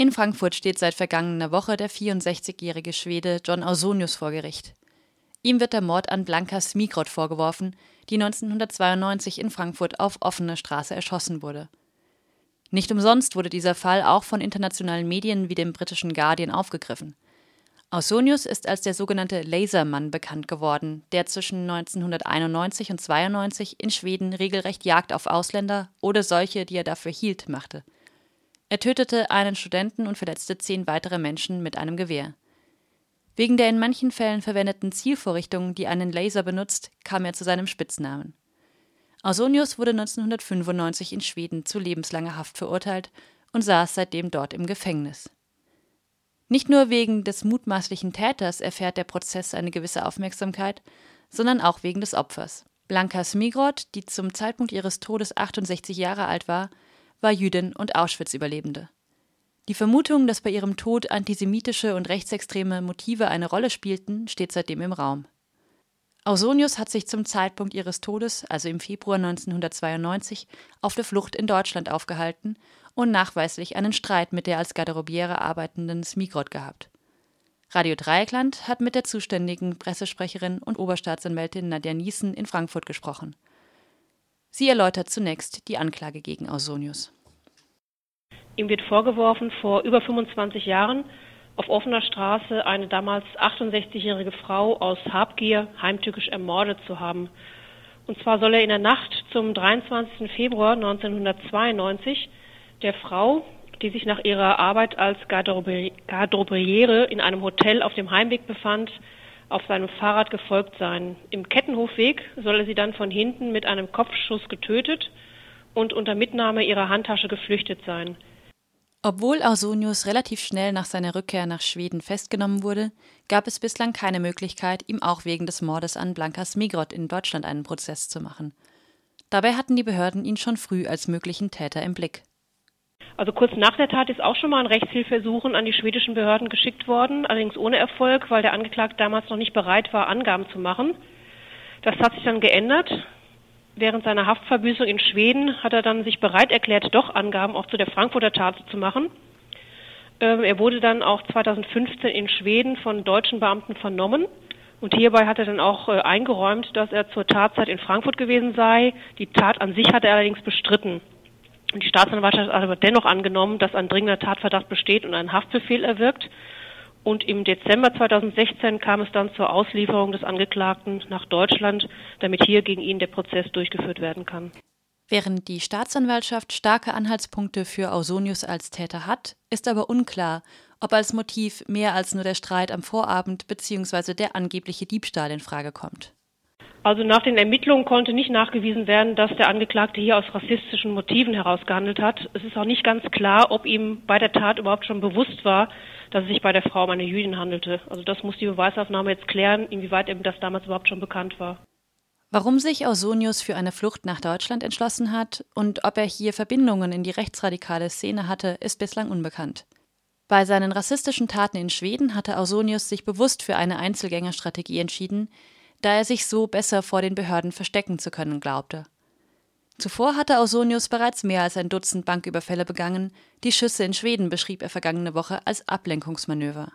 In Frankfurt steht seit vergangener Woche der 64-jährige Schwede John Ausonius vor Gericht. Ihm wird der Mord an Blanka Smigrod vorgeworfen, die 1992 in Frankfurt auf offener Straße erschossen wurde. Nicht umsonst wurde dieser Fall auch von internationalen Medien wie dem britischen Guardian aufgegriffen. Ausonius ist als der sogenannte Lasermann bekannt geworden, der zwischen 1991 und 92 in Schweden regelrecht Jagd auf Ausländer oder solche, die er dafür hielt, machte – er tötete einen Studenten und verletzte zehn weitere Menschen mit einem Gewehr. Wegen der in manchen Fällen verwendeten Zielvorrichtung, die einen Laser benutzt, kam er zu seinem Spitznamen. Ausonius wurde 1995 in Schweden zu lebenslanger Haft verurteilt und saß seitdem dort im Gefängnis. Nicht nur wegen des mutmaßlichen Täters erfährt der Prozess eine gewisse Aufmerksamkeit, sondern auch wegen des Opfers. Blanka Smigrod, die zum Zeitpunkt ihres Todes 68 Jahre alt war, war Jüdin und Auschwitz-Überlebende. Die Vermutung, dass bei ihrem Tod antisemitische und rechtsextreme Motive eine Rolle spielten, steht seitdem im Raum. Ausonius hat sich zum Zeitpunkt ihres Todes, also im Februar 1992, auf der Flucht in Deutschland aufgehalten und nachweislich einen Streit mit der als Garderobiere arbeitenden Smigrod gehabt. Radio Dreieckland hat mit der zuständigen Pressesprecherin und Oberstaatsanwältin Nadja Niesen in Frankfurt gesprochen. Sie erläutert zunächst die Anklage gegen Ausonius. Ihm wird vorgeworfen, vor über 25 Jahren auf offener Straße eine damals 68-jährige Frau aus Habgier heimtückisch ermordet zu haben. Und zwar soll er in der Nacht zum 23. Februar 1992 der Frau, die sich nach ihrer Arbeit als Garderobiere in einem Hotel auf dem Heimweg befand, auf seinem Fahrrad gefolgt sein. Im Kettenhofweg soll er sie dann von hinten mit einem Kopfschuss getötet und unter Mitnahme ihrer Handtasche geflüchtet sein. Obwohl Ausonius relativ schnell nach seiner Rückkehr nach Schweden festgenommen wurde, gab es bislang keine Möglichkeit, ihm auch wegen des Mordes an Blanka Smigrod in Deutschland einen Prozess zu machen. Dabei hatten die Behörden ihn schon früh als möglichen Täter im Blick. Also kurz nach der Tat ist auch schon mal ein Rechtshilfesuchen an die schwedischen Behörden geschickt worden, allerdings ohne Erfolg, weil der Angeklagte damals noch nicht bereit war, Angaben zu machen. Das hat sich dann geändert. Während seiner Haftverbüßung in Schweden hat er dann sich bereit erklärt, doch Angaben auch zu der Frankfurter Tat zu machen. Ähm, er wurde dann auch 2015 in Schweden von deutschen Beamten vernommen. Und hierbei hat er dann auch äh, eingeräumt, dass er zur Tatzeit in Frankfurt gewesen sei. Die Tat an sich hat er allerdings bestritten. Die Staatsanwaltschaft hat aber dennoch angenommen, dass ein dringender Tatverdacht besteht und einen Haftbefehl erwirkt. Und im Dezember 2016 kam es dann zur Auslieferung des Angeklagten nach Deutschland, damit hier gegen ihn der Prozess durchgeführt werden kann. Während die Staatsanwaltschaft starke Anhaltspunkte für Ausonius als Täter hat, ist aber unklar, ob als Motiv mehr als nur der Streit am Vorabend bzw. der angebliche Diebstahl in Frage kommt. Also nach den Ermittlungen konnte nicht nachgewiesen werden, dass der Angeklagte hier aus rassistischen Motiven herausgehandelt hat. Es ist auch nicht ganz klar, ob ihm bei der Tat überhaupt schon bewusst war, dass es sich bei der Frau um eine Jüdin handelte. Also das muss die Beweisaufnahme jetzt klären, inwieweit ihm das damals überhaupt schon bekannt war. Warum sich Ausonius für eine Flucht nach Deutschland entschlossen hat und ob er hier Verbindungen in die rechtsradikale Szene hatte, ist bislang unbekannt. Bei seinen rassistischen Taten in Schweden hatte Ausonius sich bewusst für eine Einzelgängerstrategie entschieden, da er sich so besser vor den Behörden verstecken zu können glaubte. Zuvor hatte Ausonius bereits mehr als ein Dutzend Banküberfälle begangen, die Schüsse in Schweden beschrieb er vergangene Woche als Ablenkungsmanöver.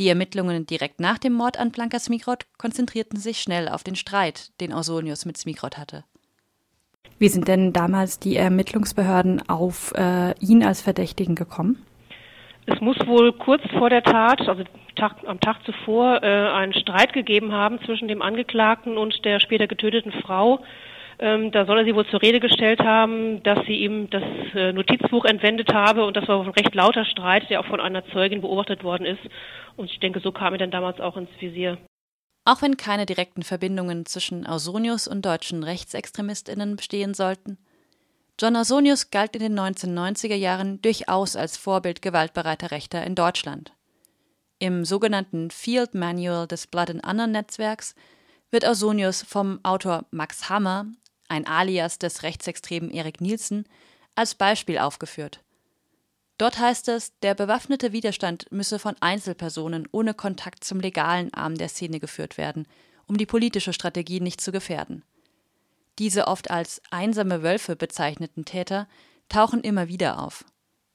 Die Ermittlungen direkt nach dem Mord an Blanka Smigrod konzentrierten sich schnell auf den Streit, den Ausonius mit Smigrod hatte. Wie sind denn damals die Ermittlungsbehörden auf äh, ihn als Verdächtigen gekommen? Es muss wohl kurz vor der Tat, also Tag, am Tag zuvor, äh, einen Streit gegeben haben zwischen dem Angeklagten und der später getöteten Frau. Ähm, da soll er sie wohl zur Rede gestellt haben, dass sie ihm das äh, Notizbuch entwendet habe und das war ein recht lauter Streit, der auch von einer Zeugin beobachtet worden ist. Und ich denke, so kam er dann damals auch ins Visier. Auch wenn keine direkten Verbindungen zwischen Ausonius und deutschen Rechtsextremistinnen bestehen sollten, John Ausonius galt in den 1990er Jahren durchaus als Vorbild gewaltbereiter Rechter in Deutschland. Im sogenannten Field Manual des Blood and Honor Netzwerks wird Ausonius vom Autor Max Hammer, ein Alias des rechtsextremen Erik Nielsen, als Beispiel aufgeführt. Dort heißt es, der bewaffnete Widerstand müsse von Einzelpersonen ohne Kontakt zum legalen Arm der Szene geführt werden, um die politische Strategie nicht zu gefährden. Diese oft als einsame Wölfe bezeichneten Täter tauchen immer wieder auf.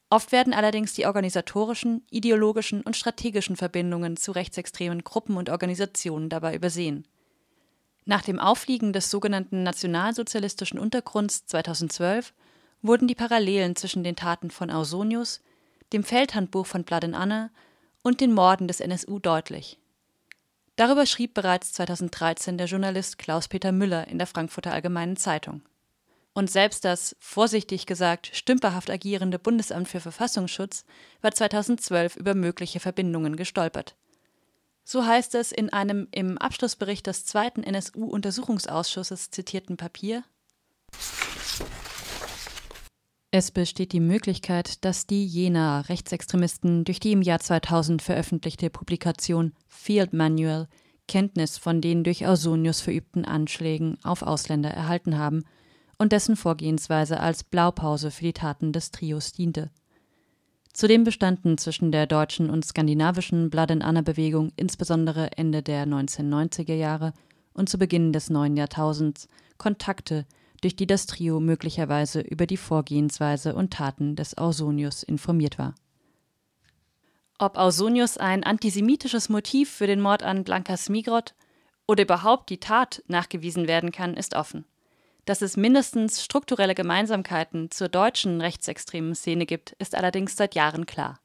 Oft werden allerdings die organisatorischen, ideologischen und strategischen Verbindungen zu rechtsextremen Gruppen und Organisationen dabei übersehen. Nach dem Aufliegen des sogenannten nationalsozialistischen Untergrunds 2012 wurden die Parallelen zwischen den Taten von Ausonius, dem Feldhandbuch von Blood and Anna und den Morden des NSU deutlich. Darüber schrieb bereits 2013 der Journalist Klaus-Peter Müller in der Frankfurter Allgemeinen Zeitung. Und selbst das, vorsichtig gesagt, stümperhaft agierende Bundesamt für Verfassungsschutz war 2012 über mögliche Verbindungen gestolpert. So heißt es in einem im Abschlussbericht des zweiten NSU-Untersuchungsausschusses zitierten Papier es besteht die Möglichkeit, dass die jener Rechtsextremisten durch die im Jahr 2000 veröffentlichte Publikation Field Manual Kenntnis von den durch Ausonius verübten Anschlägen auf Ausländer erhalten haben und dessen Vorgehensweise als Blaupause für die Taten des Trios diente. Zudem bestanden zwischen der deutschen und skandinavischen Blood and Anna Bewegung insbesondere Ende der 1990er Jahre und zu Beginn des neuen Jahrtausends Kontakte, durch die das Trio möglicherweise über die Vorgehensweise und Taten des Ausonius informiert war. Ob Ausonius ein antisemitisches Motiv für den Mord an Blanka Smigrod oder überhaupt die Tat nachgewiesen werden kann, ist offen. Dass es mindestens strukturelle Gemeinsamkeiten zur deutschen rechtsextremen Szene gibt, ist allerdings seit Jahren klar.